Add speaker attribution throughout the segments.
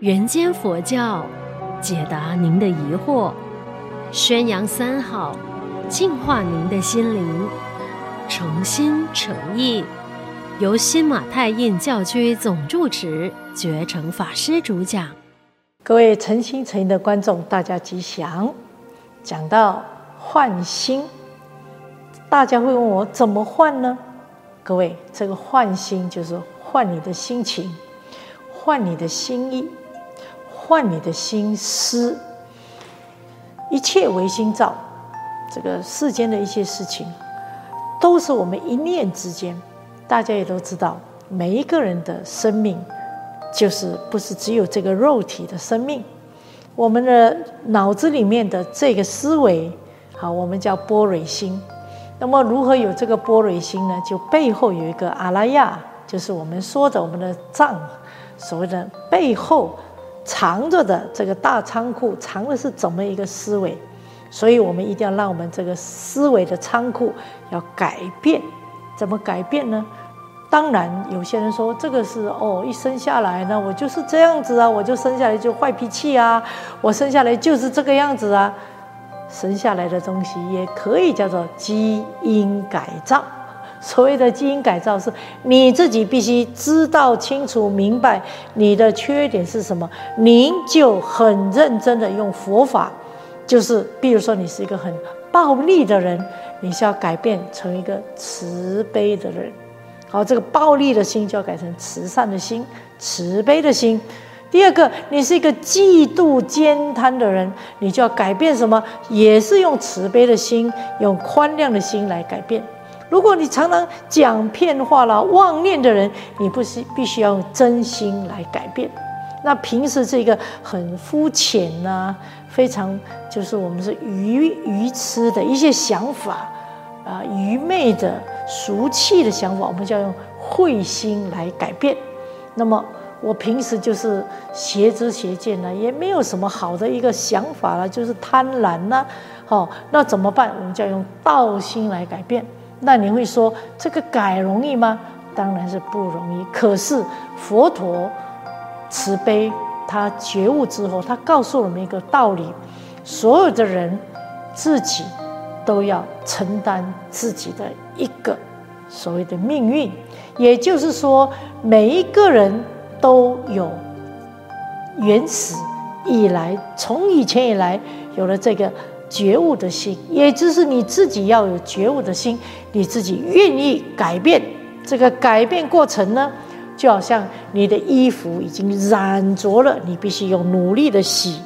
Speaker 1: 人间佛教，解答您的疑惑，宣扬三好，净化您的心灵，诚心诚意，由新马泰印教区总住持觉诚法师主讲。
Speaker 2: 各位诚心诚意的观众，大家吉祥。讲到换心，大家会问我怎么换呢？各位，这个换心就是换你的心情，换你的心意。换你的心思，一切唯心造。这个世间的一些事情，都是我们一念之间。大家也都知道，每一个人的生命，就是不是只有这个肉体的生命。我们的脑子里面的这个思维，好，我们叫波蕊心。那么，如何有这个波蕊心呢？就背后有一个阿拉亚，就是我们说的我们的藏，所谓的背后。藏着的这个大仓库，藏的是怎么一个思维？所以我们一定要让我们这个思维的仓库要改变。怎么改变呢？当然，有些人说这个是哦，一生下来呢，我就是这样子啊，我就生下来就坏脾气啊，我生下来就是这个样子啊。生下来的东西也可以叫做基因改造。所谓的基因改造，是你自己必须知道清楚明白你的缺点是什么，您就很认真的用佛法，就是比如说你是一个很暴力的人，你是要改变成一个慈悲的人，好，这个暴力的心就要改成慈善的心、慈悲的心。第二个，你是一个嫉妒慳贪的人，你就要改变什么，也是用慈悲的心、用宽谅的心来改变。如果你常常讲骗话啦、妄念的人，你不是必须要用真心来改变。那平时这个很肤浅呐，非常就是我们是愚愚痴的一些想法啊，愚昧的俗气的想法，我们就要用慧心来改变。那么我平时就是邪知邪见呢，也没有什么好的一个想法了，就是贪婪呐。好，那怎么办？我们就要用道心来改变。那你会说这个改容易吗？当然是不容易。可是佛陀慈悲，他觉悟之后，他告诉我们一个道理：所有的人自己都要承担自己的一个所谓的命运。也就是说，每一个人都有原始以来，从以前以来有了这个。觉悟的心，也就是你自己要有觉悟的心，你自己愿意改变。这个改变过程呢，就好像你的衣服已经染着了，你必须用努力的洗，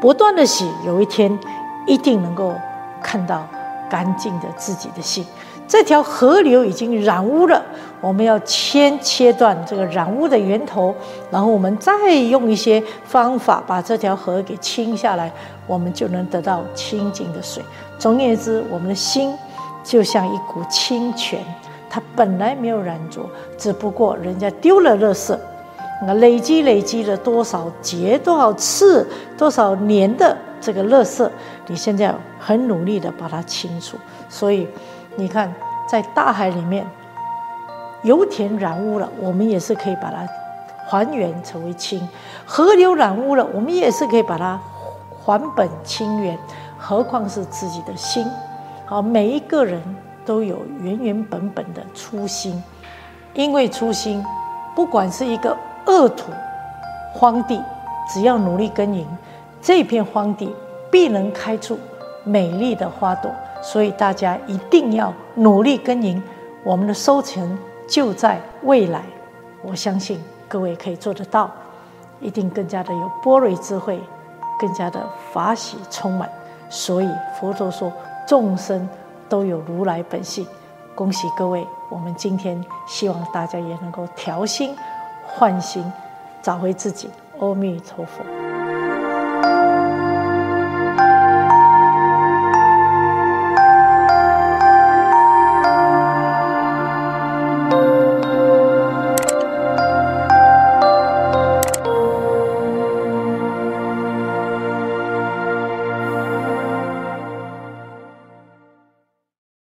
Speaker 2: 不断的洗，有一天一定能够看到干净的自己的心。这条河流已经染污了，我们要先切断这个染污的源头，然后我们再用一些方法把这条河给清下来，我们就能得到清净的水。总而言之，我们的心就像一股清泉，它本来没有染浊，只不过人家丢了垃圾，那累积累积了多少节、多少次、多少年的这个垃圾，你现在很努力的把它清除，所以。你看，在大海里面，油田染污了，我们也是可以把它还原成为清；河流染污了，我们也是可以把它还本清源。何况是自己的心？好，每一个人都有原原本本的初心，因为初心，不管是一个恶土、荒地，只要努力耕耘，这片荒地必能开出美丽的花朵。所以大家一定要努力耕耘，我们的收成就在未来。我相信各位可以做得到，一定更加的有波瑞智慧，更加的法喜充满。所以佛陀说，众生都有如来本性。恭喜各位，我们今天希望大家也能够调心、换心，找回自己。阿弥陀佛。